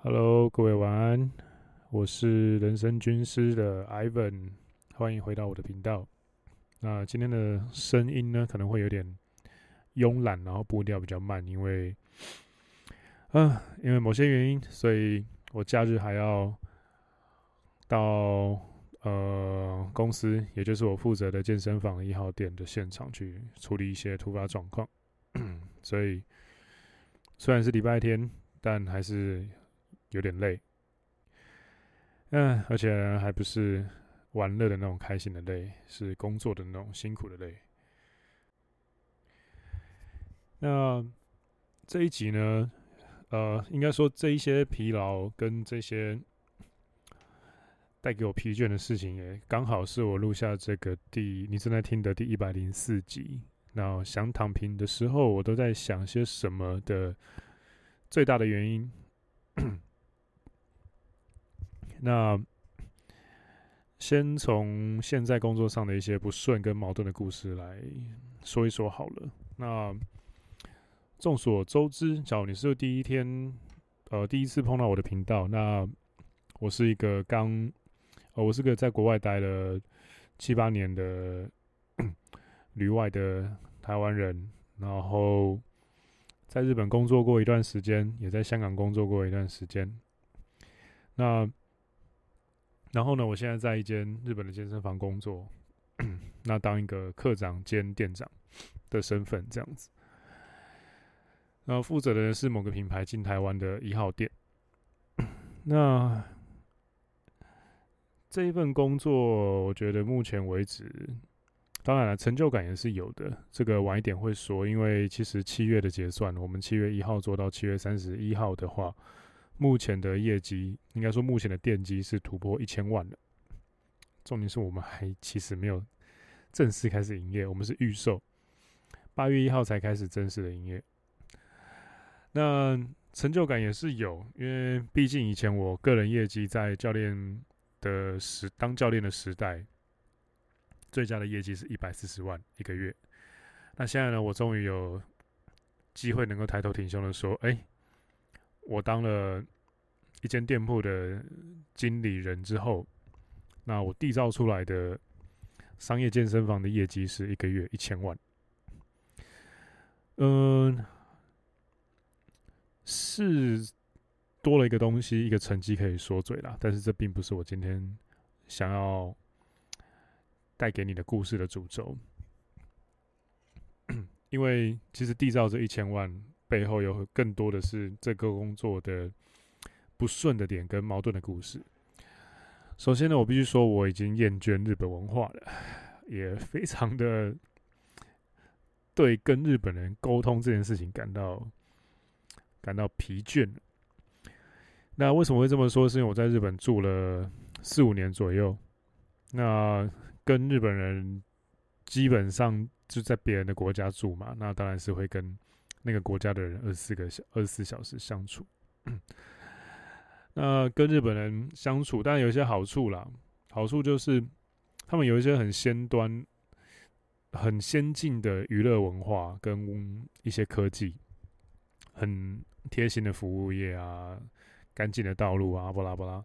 Hello，各位晚安，我是人生军师的 Ivan，欢迎回到我的频道。那今天的声音呢，可能会有点慵懒，然后步调比较慢，因为，啊，因为某些原因，所以我假日还要到呃公司，也就是我负责的健身房一号店的现场去处理一些突发状况，所以虽然是礼拜天，但还是。有点累，嗯，而且还不是玩乐的那种开心的累，是工作的那种辛苦的累。那这一集呢，呃，应该说这一些疲劳跟这些带给我疲倦的事情，也刚好是我录下这个第你正在听的第一百零四集。那想躺平的时候，我都在想些什么的最大的原因。那先从现在工作上的一些不顺跟矛盾的故事来说一说好了。那众所周知，假如你是第一天，呃，第一次碰到我的频道，那我是一个刚，呃，我是个在国外待了七八年的旅外的台湾人，然后在日本工作过一段时间，也在香港工作过一段时间。那然后呢，我现在在一间日本的健身房工作，那当一个课长兼店长的身份这样子。然后负责的是某个品牌进台湾的一号店。那这一份工作，我觉得目前为止，当然了，成就感也是有的。这个晚一点会说，因为其实七月的结算，我们七月一号做到七月三十一号的话。目前的业绩，应该说目前的电机是突破一千万了。重点是我们还其实没有正式开始营业，我们是预售，八月一号才开始正式的营业。那成就感也是有，因为毕竟以前我个人业绩在教练的时当教练的时代，最佳的业绩是一百四十万一个月。那现在呢，我终于有机会能够抬头挺胸的说，哎、我当了一间店铺的经理人之后，那我缔造出来的商业健身房的业绩是一个月一千万。嗯，是多了一个东西，一个成绩可以说嘴啦，但是这并不是我今天想要带给你的故事的主轴，因为其实缔造这一千万。背后有更多的是这个工作的不顺的点跟矛盾的故事。首先呢，我必须说我已经厌倦日本文化了，也非常的对跟日本人沟通这件事情感到感到疲倦。那为什么会这么说？是因为我在日本住了四五年左右，那跟日本人基本上就在别人的国家住嘛，那当然是会跟。那个国家的人二十四个小二十四小时相处，那跟日本人相处当然有一些好处啦。好处就是他们有一些很先端、很先进的娱乐文化跟一些科技，很贴心的服务业啊，干净的道路啊，巴拉巴拉。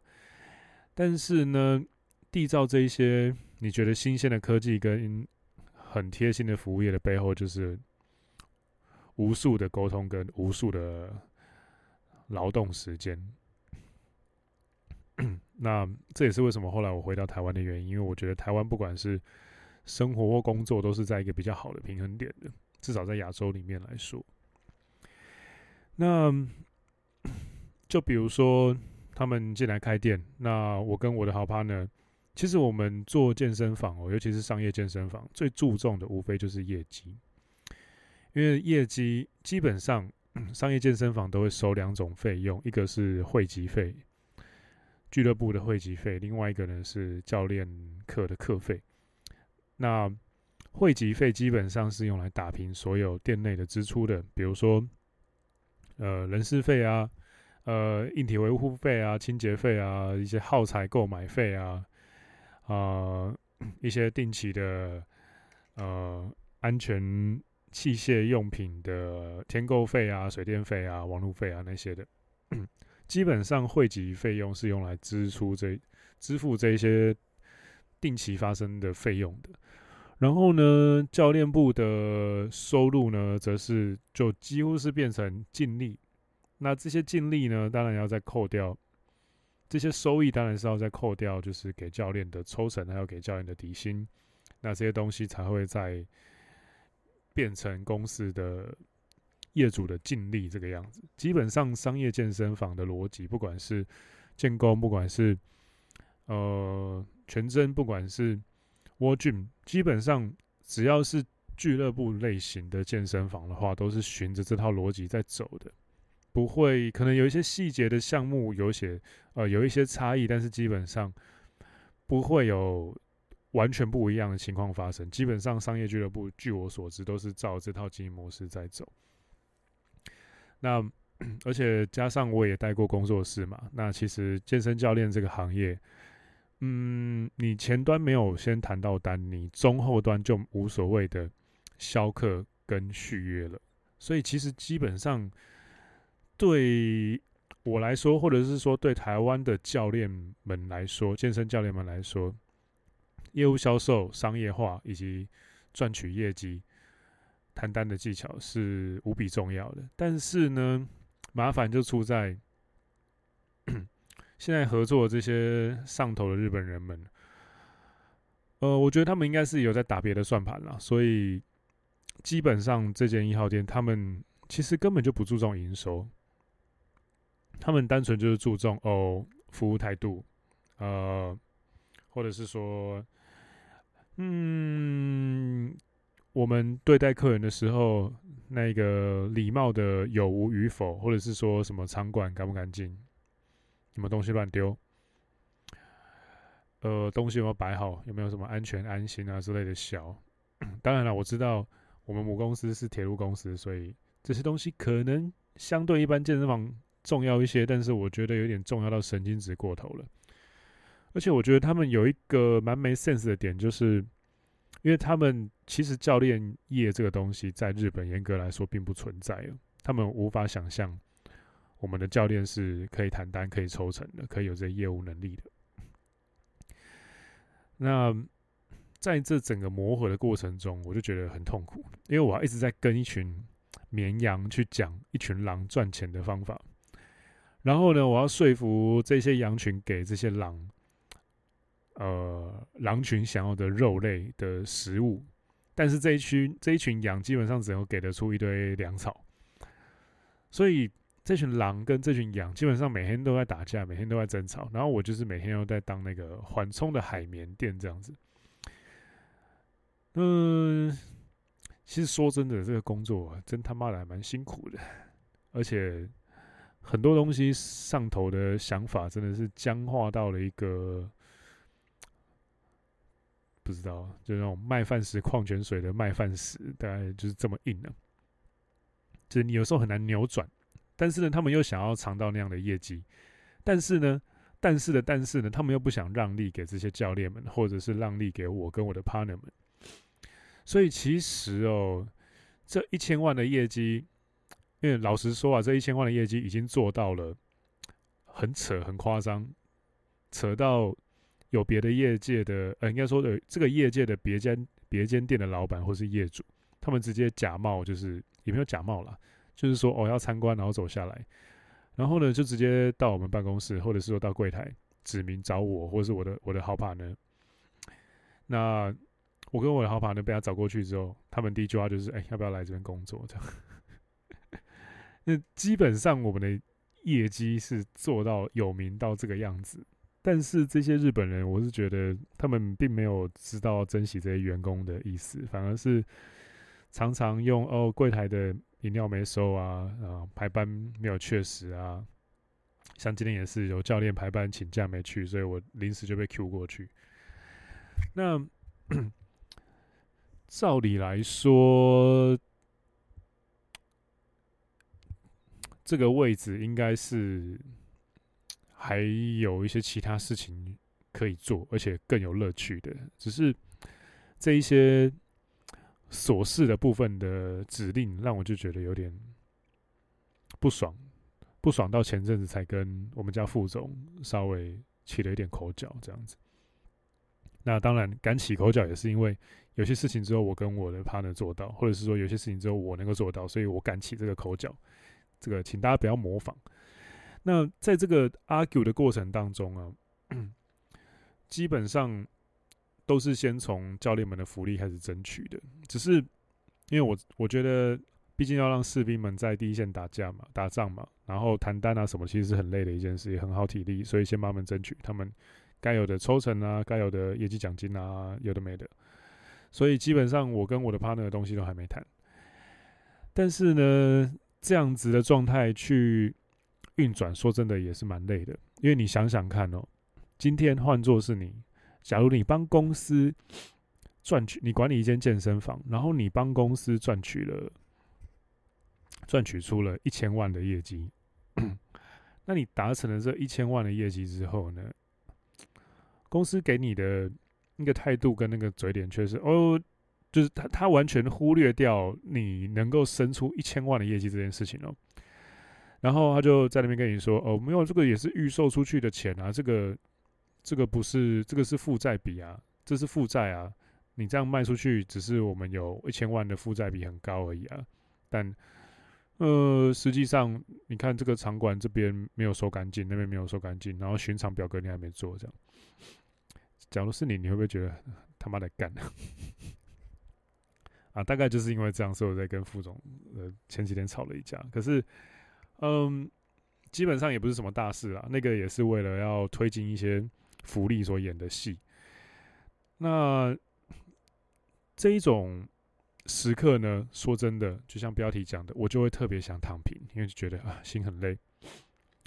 但是呢，缔造这一些你觉得新鲜的科技跟很贴心的服务业的背后，就是。无数的沟通跟无数的劳动时间，那这也是为什么后来我回到台湾的原因。因为我觉得台湾不管是生活或工作，都是在一个比较好的平衡点的，至少在亚洲里面来说。那 就比如说他们进来开店，那我跟我的好 partner，其实我们做健身房哦，尤其是商业健身房，最注重的无非就是业绩。因为业绩基本上，商业健身房都会收两种费用，一个是会籍费，俱乐部的会籍费；另外一个呢是教练课的课费。那会籍费基本上是用来打平所有店内的支出的，比如说，呃，人事费啊，呃，硬体维护费啊，清洁费啊，一些耗材购买费啊，啊、一些定期的呃安全。器械用品的添购费啊、水电费啊、网路费啊那些的，基本上会籍费用是用来支出这支付这些定期发生的费用的。然后呢，教练部的收入呢，则是就几乎是变成净利。那这些净利呢，当然要再扣掉这些收益，当然是要再扣掉，就是给教练的抽成，还有给教练的底薪。那这些东西才会在变成公司的业主的净利这个样子。基本上，商业健身房的逻辑，不管是建工，不管是呃全真，不管是沃郡基本上只要是俱乐部类型的健身房的话，都是循着这套逻辑在走的。不会，可能有一些细节的项目有些呃有一些差异，但是基本上不会有完全不一样的情况发生。基本上商业俱乐部，据我所知，都是照这套经营模式在走。那 而且加上我也带过工作室嘛，那其实健身教练这个行业，嗯，你前端没有先谈到单，你中后端就无所谓的销课跟续约了。所以其实基本上。对我来说，或者是说对台湾的教练们来说，健身教练们来说，业务销售、商业化以及赚取业绩、谈单的技巧是无比重要的。但是呢，麻烦就出在 现在合作的这些上头的日本人们，呃，我觉得他们应该是有在打别的算盘了，所以基本上这间一号店，他们其实根本就不注重营收。他们单纯就是注重哦服务态度，呃，或者是说，嗯，我们对待客人的时候，那个礼貌的有无与否，或者是说什么场馆干不干净，什么东西乱丢，呃，东西有没有摆好，有没有什么安全安心啊之类的小。当然了，我知道我们母公司是铁路公司，所以这些东西可能相对一般健身房。重要一些，但是我觉得有点重要到神经质过头了。而且我觉得他们有一个蛮没 sense 的点，就是因为他们其实教练业这个东西在日本严格来说并不存在，他们无法想象我们的教练是可以谈单、可以抽成的，可以有这些业务能力的。那在这整个磨合的过程中，我就觉得很痛苦，因为我一直在跟一群绵羊去讲一群狼赚钱的方法。然后呢，我要说服这些羊群给这些狼，呃，狼群想要的肉类的食物，但是这一群这一群羊基本上只能给得出一堆粮草，所以这群狼跟这群羊基本上每天都在打架，每天都在争吵，然后我就是每天都在当那个缓冲的海绵垫这样子。嗯，其实说真的，这个工作真他妈的还蛮辛苦的，而且。很多东西上头的想法真的是僵化到了一个不知道，就那种麦饭石矿泉水的麦饭石，大概就是这么硬了。就是你有时候很难扭转，但是呢，他们又想要尝到那样的业绩，但是呢，但是的，但是呢，他们又不想让利给这些教练们，或者是让利给我跟我的 partner 们。所以其实哦，这一千万的业绩。因为老实说啊，这一千万的业绩已经做到了很扯、很夸张，扯到有别的业界的，呃，应该说的这个业界的别间别间店的老板或是业主，他们直接假冒，就是也没有假冒啦，就是说哦要参观，然后走下来，然后呢就直接到我们办公室，或者是说到柜台指名找我，或者是我的我的好 partner。那我跟我的好 partner 被他找过去之后，他们第一句话就是：哎，要不要来这边工作？这样。那基本上我们的业绩是做到有名到这个样子，但是这些日本人，我是觉得他们并没有知道珍惜这些员工的意思，反而是常常用哦柜台的饮料没收啊，啊排班没有确实啊，像今天也是有教练排班请假没去，所以我临时就被 Q 过去。那 照理来说。这个位置应该是还有一些其他事情可以做，而且更有乐趣的。只是这一些琐事的部分的指令，让我就觉得有点不爽。不爽到前阵子才跟我们家副总稍微起了一点口角，这样子。那当然敢起口角也是因为有些事情只有我跟我的 partner 做到，或者是说有些事情只有我能够做到，所以我敢起这个口角。这个请大家不要模仿。那在这个 argue 的过程当中啊，基本上都是先从教练们的福利开始争取的。只是因为我我觉得，毕竟要让士兵们在第一线打架嘛、打仗嘛，然后谈单啊什么，其实是很累的一件事，也很耗体力，所以先帮他们争取他们该有的抽成啊，该有的业绩奖金啊，有的没的。所以基本上我跟我的 partner 的东西都还没谈。但是呢，这样子的状态去。运转说真的也是蛮累的，因为你想想看哦，今天换作是你，假如你帮公司赚取，你管理一间健身房，然后你帮公司赚取了，赚取出了一千万的业绩，那你达成了这一千万的业绩之后呢，公司给你的那个态度跟那个嘴脸却是哦，就是他他完全忽略掉你能够生出一千万的业绩这件事情哦。然后他就在那边跟你说：“哦，没有，这个也是预售出去的钱啊，这个这个不是，这个是负债比啊，这是负债啊。你这样卖出去，只是我们有一千万的负债比很高而已啊。但呃，实际上你看这个场馆这边没有收干净，那边没有收干净，然后巡场表格你还没做，这样。假如是你，你会不会觉得他妈的干啊？大概就是因为这样，所以我在跟副总呃前几天吵了一架，可是。”嗯，基本上也不是什么大事啊，那个也是为了要推进一些福利所演的戏。那这一种时刻呢，说真的，就像标题讲的，我就会特别想躺平，因为就觉得啊，心很累。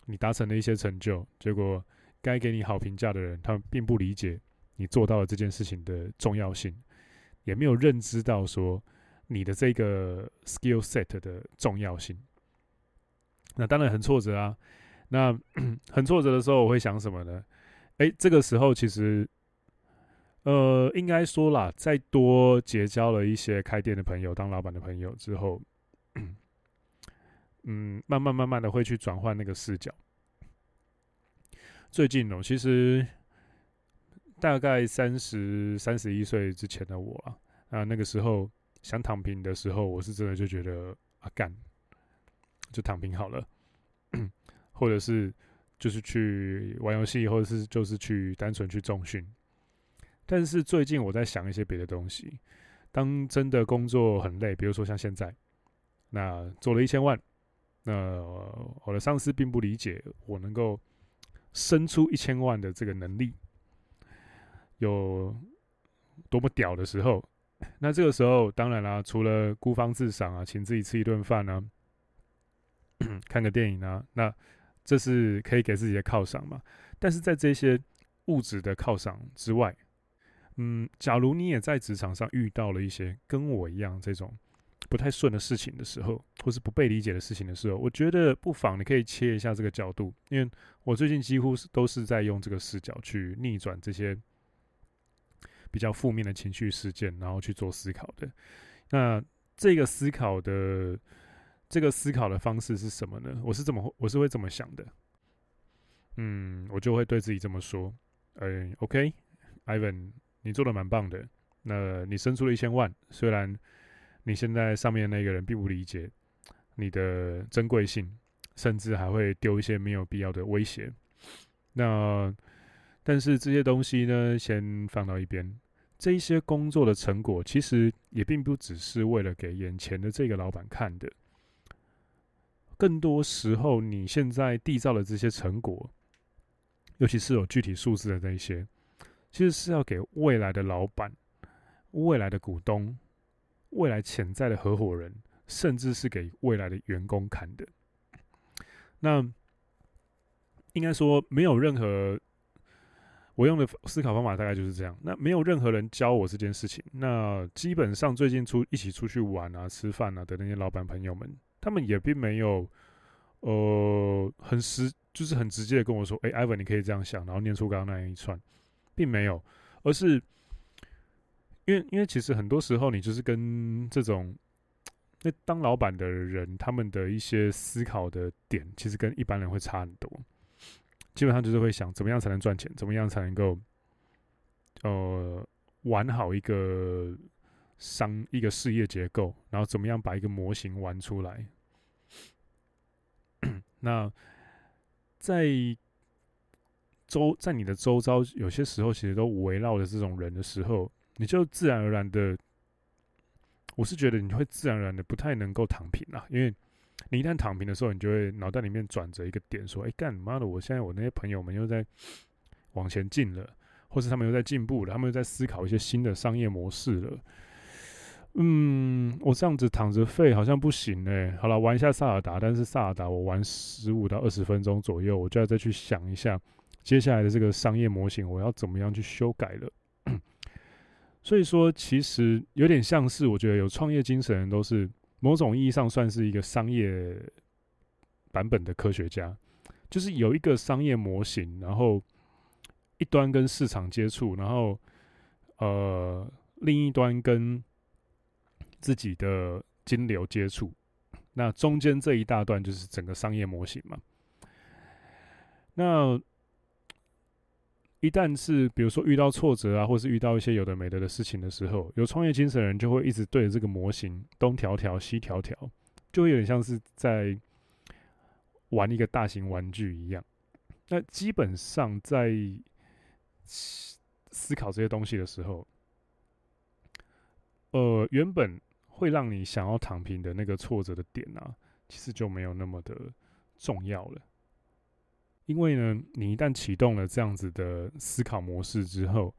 你达成了一些成就，结果该给你好评价的人，他们并不理解你做到了这件事情的重要性，也没有认知到说你的这个 skill set 的重要性。那当然很挫折啊！那 很挫折的时候，我会想什么呢？哎，这个时候其实，呃，应该说啦，再多结交了一些开店的朋友、当老板的朋友之后，嗯，慢慢慢慢的会去转换那个视角。最近哦，其实大概三十三十一岁之前的我啊，啊，那个时候想躺平的时候，我是真的就觉得啊，干。就躺平好了，或者是就是去玩游戏，或者是就是去单纯去重训。但是最近我在想一些别的东西。当真的工作很累，比如说像现在，那做了一千万，那我的上司并不理解我能够生出一千万的这个能力有多么屌的时候，那这个时候当然啦，除了孤芳自赏啊，请自己吃一顿饭呢。看个电影啊，那这是可以给自己的犒赏嘛？但是在这些物质的犒赏之外，嗯，假如你也在职场上遇到了一些跟我一样这种不太顺的事情的时候，或是不被理解的事情的时候，我觉得不妨你可以切一下这个角度，因为我最近几乎是都是在用这个视角去逆转这些比较负面的情绪事件，然后去做思考的。那这个思考的。这个思考的方式是什么呢？我是怎么，我是会这么想的。嗯，我就会对自己这么说：“哎，OK，Ivan，你做的蛮棒的。那你生出了一千万，虽然你现在上面那个人并不理解你的珍贵性，甚至还会丢一些没有必要的威胁。那但是这些东西呢，先放到一边。这一些工作的成果，其实也并不只是为了给眼前的这个老板看的。”更多时候，你现在缔造的这些成果，尤其是有具体数字的那些，其实是要给未来的老板、未来的股东、未来潜在的合伙人，甚至是给未来的员工看的。那应该说，没有任何我用的思考方法大概就是这样。那没有任何人教我这件事情。那基本上最近出一起出去玩啊、吃饭啊的那些老板朋友们。他们也并没有，呃，很实，就是很直接的跟我说：“哎、欸，Ivan，你可以这样想。”然后念出刚刚那一串，并没有，而是因为，因为其实很多时候你就是跟这种那当老板的人，他们的一些思考的点，其实跟一般人会差很多。基本上就是会想，怎么样才能赚钱？怎么样才能够，呃，玩好一个商一个事业结构？然后怎么样把一个模型玩出来？那在周在你的周遭，有些时候其实都围绕着这种人的时候，你就自然而然的，我是觉得你会自然而然的不太能够躺平啊，因为。你一旦躺平的时候，你就会脑袋里面转着一个点，说：“哎，干你妈的！我现在我那些朋友们又在往前进了，或是他们又在进步了，他们又在思考一些新的商业模式了。”嗯，我这样子躺着废好像不行哎。好了，玩一下萨尔达，但是萨尔达我玩十五到二十分钟左右，我就要再去想一下接下来的这个商业模型，我要怎么样去修改了。所以说，其实有点像是我觉得有创业精神的人都是。某种意义上算是一个商业版本的科学家，就是有一个商业模型，然后一端跟市场接触，然后呃另一端跟自己的金流接触，那中间这一大段就是整个商业模型嘛。那一旦是比如说遇到挫折啊，或是遇到一些有的没的的事情的时候，有创业精神的人就会一直对着这个模型东调调西调调，就会有点像是在玩一个大型玩具一样。那基本上在思考这些东西的时候，呃，原本会让你想要躺平的那个挫折的点啊，其实就没有那么的重要了。因为呢，你一旦启动了这样子的思考模式之后，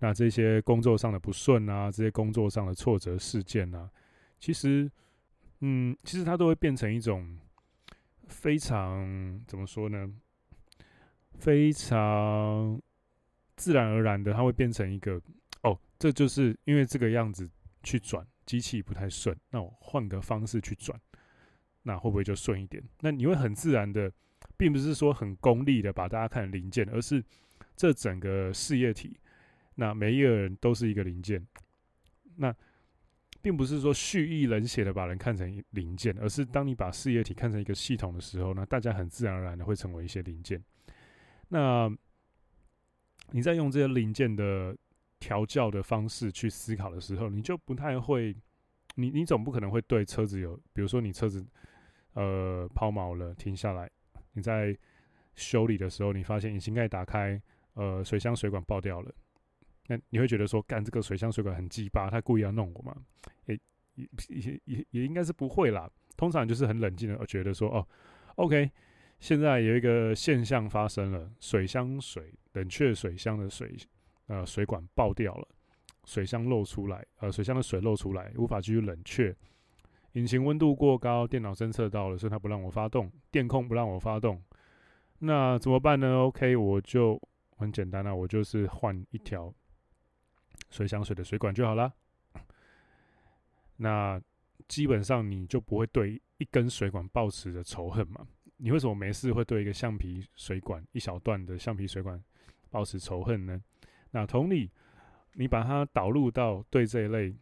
那这些工作上的不顺啊，这些工作上的挫折事件啊，其实，嗯，其实它都会变成一种非常怎么说呢？非常自然而然的，它会变成一个哦，这就是因为这个样子去转，机器不太顺，那我换个方式去转，那会不会就顺一点？那你会很自然的。并不是说很功利的把大家看零件，而是这整个事业体，那每一个人都是一个零件。那并不是说蓄意冷血的把人看成零件，而是当你把事业体看成一个系统的时候，呢大家很自然而然的会成为一些零件。那你在用这些零件的调教的方式去思考的时候，你就不太会，你你总不可能会对车子有，比如说你车子呃抛锚了，停下来。你在修理的时候，你发现引擎盖打开，呃，水箱水管爆掉了，那你会觉得说，干这个水箱水管很鸡巴，他故意要弄我吗？也也也也应该是不会啦。通常就是很冷静的觉得说，哦，OK，现在有一个现象发生了，水箱水冷却水箱的水呃水管爆掉了，水箱漏出来，呃，水箱的水漏出来，无法继续冷却。引擎温度过高，电脑侦测到了，所以它不让我发动，电控不让我发动，那怎么办呢？OK，我就很简单啊，我就是换一条水箱水的水管就好了。那基本上你就不会对一根水管抱持着仇恨嘛？你为什么没事会对一个橡皮水管一小段的橡皮水管抱持仇恨呢？那同理，你把它导入到对这一类。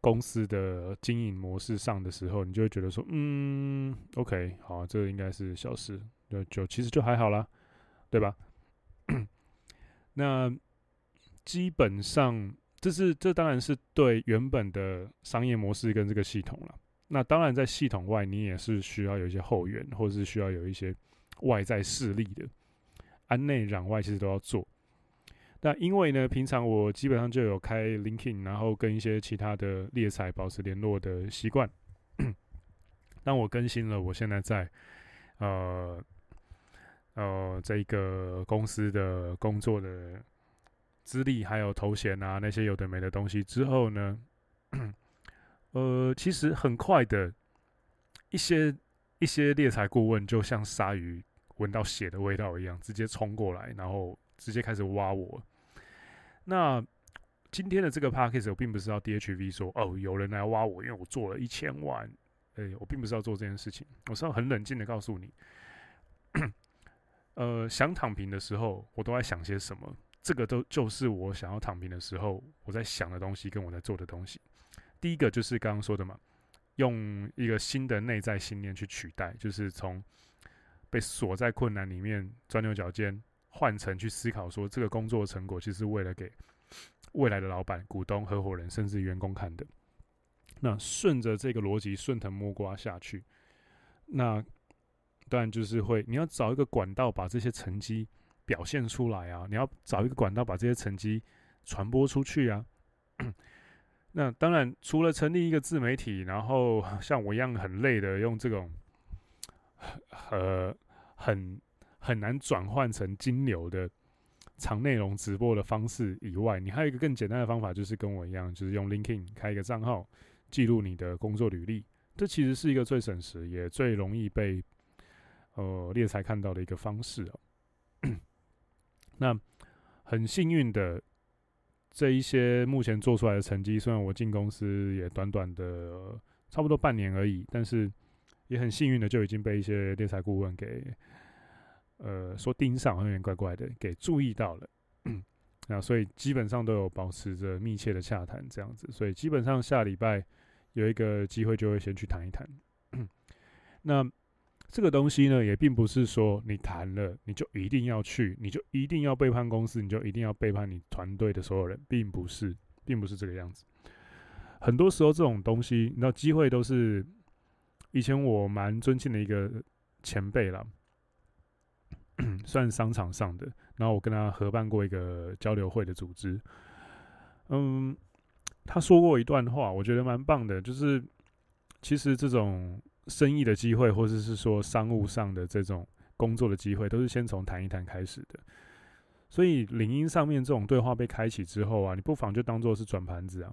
公司的经营模式上的时候，你就会觉得说，嗯，OK，好，这应该是小事，就就其实就还好啦，对吧？那基本上，这是这当然是对原本的商业模式跟这个系统了。那当然，在系统外，你也是需要有一些后援，或是需要有一些外在势力的，安内攘外，其实都要做。那因为呢，平常我基本上就有开 LinkedIn，然后跟一些其他的猎才保持联络的习惯。当我更新了我现在在呃呃这个公司的工作的资历还有头衔啊那些有的没的东西之后呢，呃，其实很快的一些一些猎才顾问就像鲨鱼闻到血的味道一样，直接冲过来，然后。直接开始挖我。那今天的这个 podcast 我并不是要 DHV 说哦，有人来挖我，因为我做了一千万。哎，我并不是要做这件事情，我是要很冷静的告诉你，呃，想躺平的时候，我都在想些什么。这个都就是我想要躺平的时候，我在想的东西跟我在做的东西。第一个就是刚刚说的嘛，用一个新的内在信念去取代，就是从被锁在困难里面钻牛角尖，换成去思考说这个工作的成果其实是为了给未来的老板、股东、合伙人甚至员工看的。那顺着这个逻辑顺藤摸瓜下去，那当然就是会，你要找一个管道把这些成绩表现出来啊，你要找一个管道把这些成绩传播出去啊。那当然，除了成立一个自媒体，然后像我一样很累的用这种呃很很难转换成金流的长内容直播的方式以外，你还有一个更简单的方法，就是跟我一样，就是用 LinkedIn 开一个账号。记录你的工作履历，这其实是一个最省时也最容易被呃猎才看到的一个方式哦。那很幸运的，这一些目前做出来的成绩，虽然我进公司也短短的差不多半年而已，但是也很幸运的就已经被一些猎才顾问给呃说盯上，有点怪怪的，给注意到了。那所以基本上都有保持着密切的洽谈这样子，所以基本上下礼拜。有一个机会就会先去谈一谈。那这个东西呢，也并不是说你谈了你就一定要去，你就一定要背叛公司，你就一定要背叛你团队的所有人，并不是，并不是这个样子。很多时候这种东西，你知道，机会都是以前我蛮尊敬的一个前辈啦，算商场上的。然后我跟他合办过一个交流会的组织，嗯。他说过一段话，我觉得蛮棒的，就是其实这种生意的机会，或者是说商务上的这种工作的机会，都是先从谈一谈开始的。所以领英上面这种对话被开启之后啊，你不妨就当做是转盘子啊。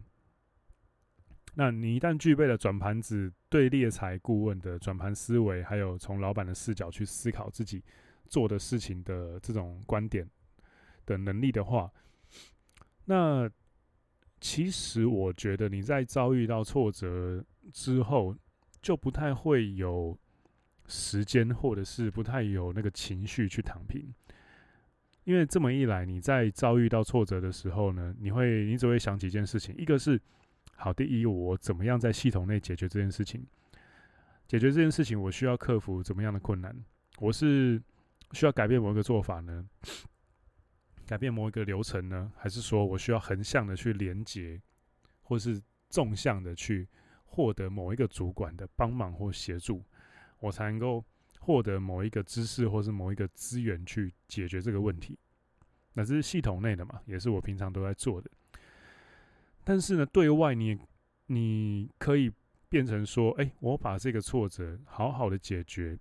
那你一旦具备了转盘子对猎才顾问的转盘思维，还有从老板的视角去思考自己做的事情的这种观点的能力的话，那。其实我觉得你在遭遇到挫折之后，就不太会有时间，或者是不太有那个情绪去躺平。因为这么一来，你在遭遇到挫折的时候呢，你会，你只会想几件事情。一个是，好，第一，我怎么样在系统内解决这件事情？解决这件事情，我需要克服怎么样的困难？我是需要改变某一个做法呢？改变某一个流程呢，还是说我需要横向的去连接，或是纵向的去获得某一个主管的帮忙或协助，我才能够获得某一个知识或是某一个资源去解决这个问题？那这是系统内的嘛，也是我平常都在做的。但是呢，对外你你可以变成说，哎，我把这个挫折好好的解决，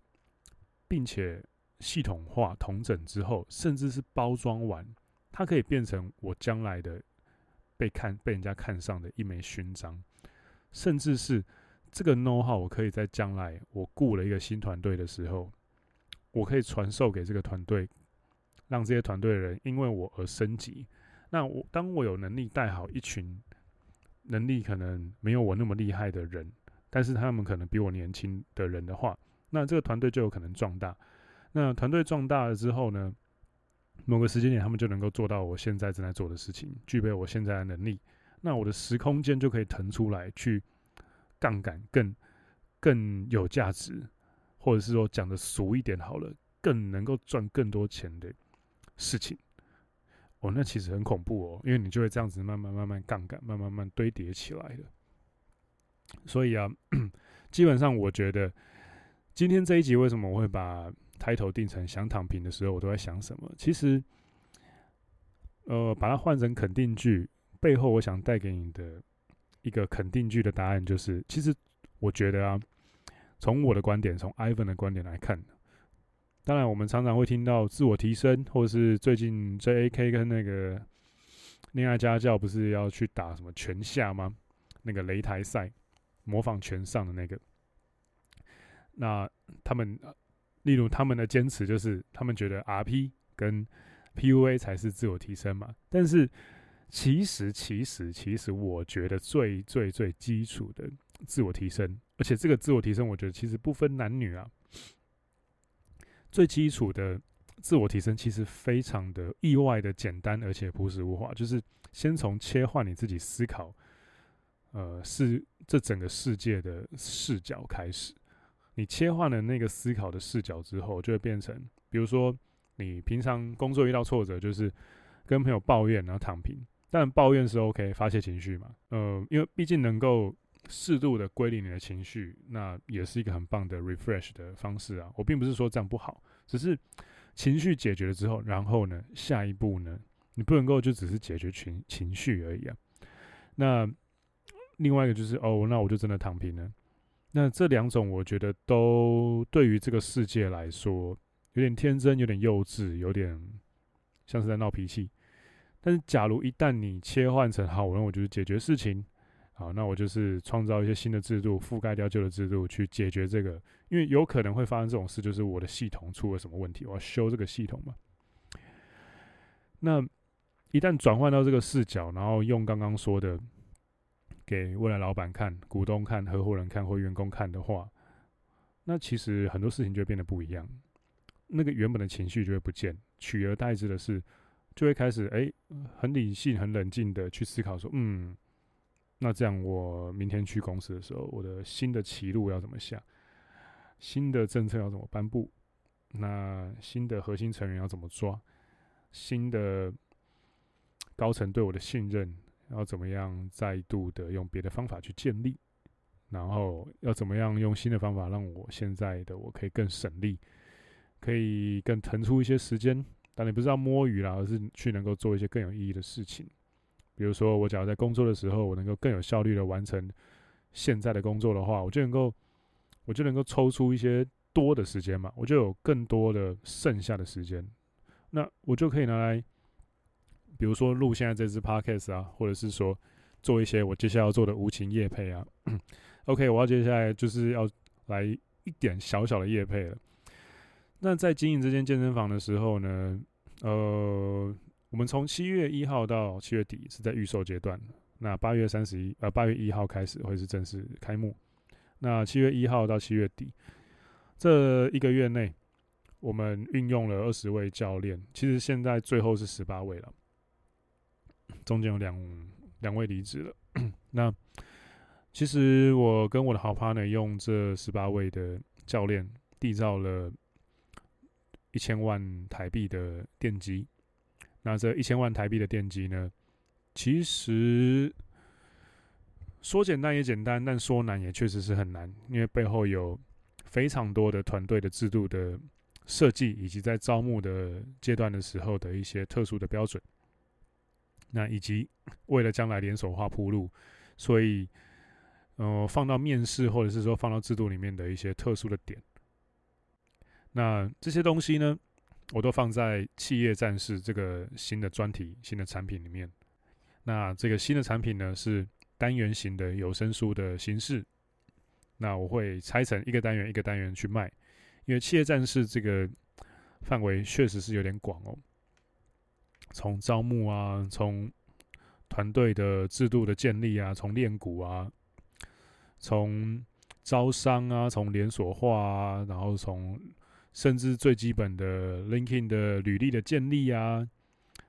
并且。系统化同整之后，甚至是包装完，它可以变成我将来的被看、被人家看上的一枚勋章，甚至是这个 know how，我可以在将来我雇了一个新团队的时候，我可以传授给这个团队，让这些团队的人因为我而升级。那我当我有能力带好一群能力可能没有我那么厉害的人，但是他们可能比我年轻的人的话，那这个团队就有可能壮大。那团队壮大了之后呢，某个时间点，他们就能够做到我现在正在做的事情，具备我现在的能力。那我的时空间就可以腾出来，去杠杆更更有价值，或者是说讲的俗一点好了，更能够赚更多钱的事情。哦，那其实很恐怖哦，因为你就会这样子慢慢慢慢杠杆，慢慢慢堆叠起来的。所以啊，基本上我觉得今天这一集为什么我会把开头定成想躺平的时候，我都在想什么？其实，呃，把它换成肯定句，背后我想带给你的一个肯定句的答案就是：其实我觉得啊，从我的观点，从 Ivan 的观点来看，当然我们常常会听到自我提升，或者是最近 JAK 跟那个恋爱家教不是要去打什么拳下吗？那个擂台赛，模仿拳上的那个，那他们。例如，他们的坚持就是，他们觉得 RP 跟 PUA 才是自我提升嘛。但是，其实，其实，其实，我觉得最最最基础的自我提升，而且这个自我提升，我觉得其实不分男女啊。最基础的自我提升，其实非常的意外的简单，而且朴实无华，就是先从切换你自己思考，呃是这整个世界的视角开始。你切换了那个思考的视角之后，就会变成，比如说你平常工作遇到挫折，就是跟朋友抱怨，然后躺平。但抱怨是 OK，发泄情绪嘛，呃，因为毕竟能够适度的归零你的情绪，那也是一个很棒的 refresh 的方式啊。我并不是说这样不好，只是情绪解决了之后，然后呢，下一步呢，你不能够就只是解决情情绪而已啊。那另外一个就是哦，那我就真的躺平了。那这两种我觉得都对于这个世界来说有点天真，有点幼稚，有点像是在闹脾气。但是，假如一旦你切换成好，那我就是解决事情，好，那我就是创造一些新的制度，覆盖掉旧的制度去解决这个，因为有可能会发生这种事，就是我的系统出了什么问题，我要修这个系统嘛。那一旦转换到这个视角，然后用刚刚说的给未来老板看、股东看、合伙人看或员工看的话，那其实很多事情就会变得不一样，那个原本的情绪就会不见，取而代之的是。就会开始哎，很理性、很冷静的去思考说，嗯，那这样我明天去公司的时候，我的新的棋路要怎么下？新的政策要怎么颁布？那新的核心成员要怎么抓？新的高层对我的信任要怎么样再度的用别的方法去建立？然后要怎么样用新的方法让我现在的我可以更省力，可以更腾出一些时间？但你不是要摸鱼啦，而是去能够做一些更有意义的事情。比如说，我假如在工作的时候，我能够更有效率的完成现在的工作的话，我就能够，我就能够抽出一些多的时间嘛，我就有更多的剩下的时间，那我就可以拿来，比如说录现在这支 podcast 啊，或者是说做一些我接下来要做的无情夜配啊。OK，我要接下来就是要来一点小小的夜配了。那在经营这间健身房的时候呢，呃，我们从七月一号到七月底是在预售阶段，那八月三十一呃八月一号开始会是正式开幕。那七月一号到七月底这一个月内，我们运用了二十位教练，其实现在最后是十八位了，中间有两两位离职了。那其实我跟我的好 partner 用这十八位的教练缔造了。一千万台币的电机，那这一千万台币的电机呢？其实说简单也简单，但说难也确实是很难，因为背后有非常多的团队的制度的设计，以及在招募的阶段的时候的一些特殊的标准。那以及 为了将来连锁化铺路，所以呃放到面试或者是说放到制度里面的一些特殊的点。那这些东西呢，我都放在企业战士这个新的专题、新的产品里面。那这个新的产品呢，是单元型的有声书的形式。那我会拆成一个单元一个单元去卖，因为企业战士这个范围确实是有点广哦。从招募啊，从团队的制度的建立啊，从练股啊，从招商啊，从连锁化啊，然后从甚至最基本的 LinkedIn 的履历的建立啊，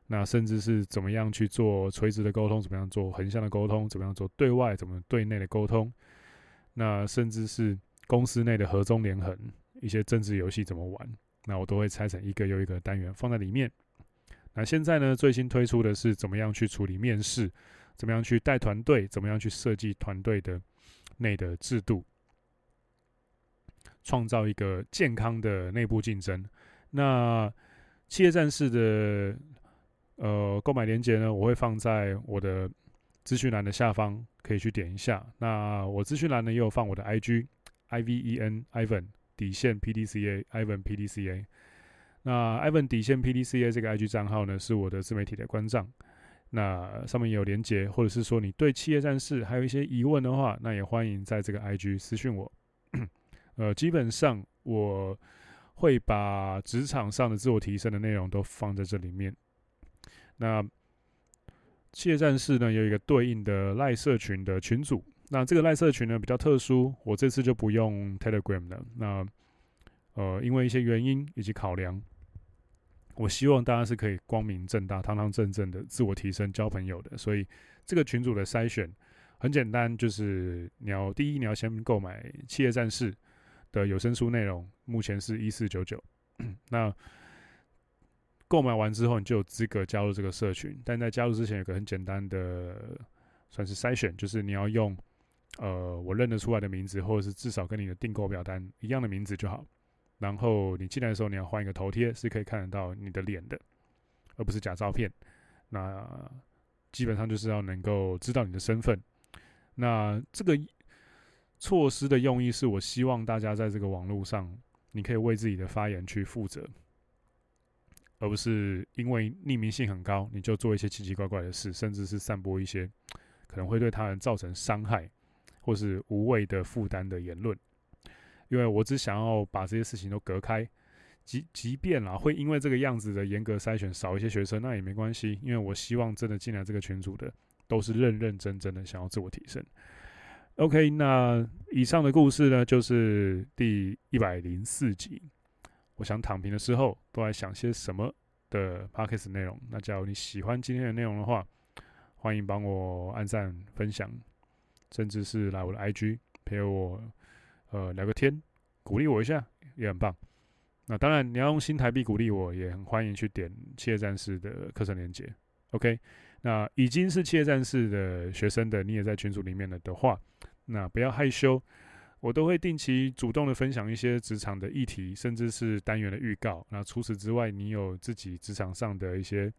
那甚至是怎么样去做垂直的沟通，怎么样做横向的沟通，怎么样做对外，怎么对内的沟通，那甚至是公司内的合纵连横，一些政治游戏怎么玩，那我都会拆成一个又一个单元放在里面。那现在呢，最新推出的是怎么样去处理面试，怎么样去带团队，怎么样去设计团队的内的制度。创造一个健康的内部竞争。那企业战士的呃购买链接呢，我会放在我的资讯栏的下方，可以去点一下。那我资讯栏呢也有放我的 IG I V E N Ivan 底线 P D C A Ivan P D C A。那 Ivan 底线 P D C A 这个 IG 账号呢，是我的自媒体的官账。那上面也有连接，或者是说你对企业战士还有一些疑问的话，那也欢迎在这个 IG 私讯我。呃，基本上我会把职场上的自我提升的内容都放在这里面。那企业战士呢，有一个对应的赖社群的群组。那这个赖社群呢比较特殊，我这次就不用 Telegram 了。那呃，因为一些原因以及考量，我希望大家是可以光明正大、堂堂正正的自我提升、交朋友的。所以这个群组的筛选。很简单，就是你要第一你要先购买《企业战士》的有声书内容，目前是一四九九。那购买完之后，你就有资格加入这个社群。但在加入之前，有个很简单的算是筛选，就是你要用呃我认得出来的名字，或者是至少跟你的订购表单一样的名字就好。然后你进来的时候，你要换一个头贴，是可以看得到你的脸的，而不是假照片。那基本上就是要能够知道你的身份。那这个措施的用意是我希望大家在这个网络上，你可以为自己的发言去负责，而不是因为匿名性很高，你就做一些奇奇怪怪的事，甚至是散播一些可能会对他人造成伤害或是无谓的负担的言论。因为我只想要把这些事情都隔开，即即便啦会因为这个样子的严格筛选少一些学生，那也没关系，因为我希望真的进来这个群组的。都是认认真真的想要自我提升。OK，那以上的故事呢，就是第一百零四集。我想躺平的时候，都在想些什么的 Podcast 内容。那假如你喜欢今天的内容的话，欢迎帮我按赞、分享，甚至是来我的 IG 陪我呃聊个天，鼓励我一下也很棒。那当然，你要用新台币鼓励我，也很欢迎去点企业战士的课程链接。OK。那已经是企业战士的学生的，你也在群组里面了的话，那不要害羞，我都会定期主动的分享一些职场的议题，甚至是单元的预告。那除此之外，你有自己职场上的一些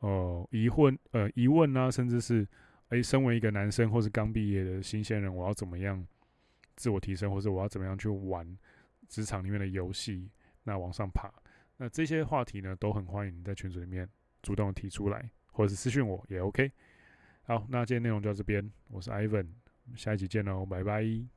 哦疑问呃疑问啊，甚至是诶、身为一个男生或是刚毕业的新鲜人，我要怎么样自我提升，或者我要怎么样去玩职场里面的游戏，那往上爬，那这些话题呢，都很欢迎你在群组里面主动提出来。或者是私讯我也 OK。好，那今天内容就到这边，我是 Ivan，我们下一集见喽，拜拜。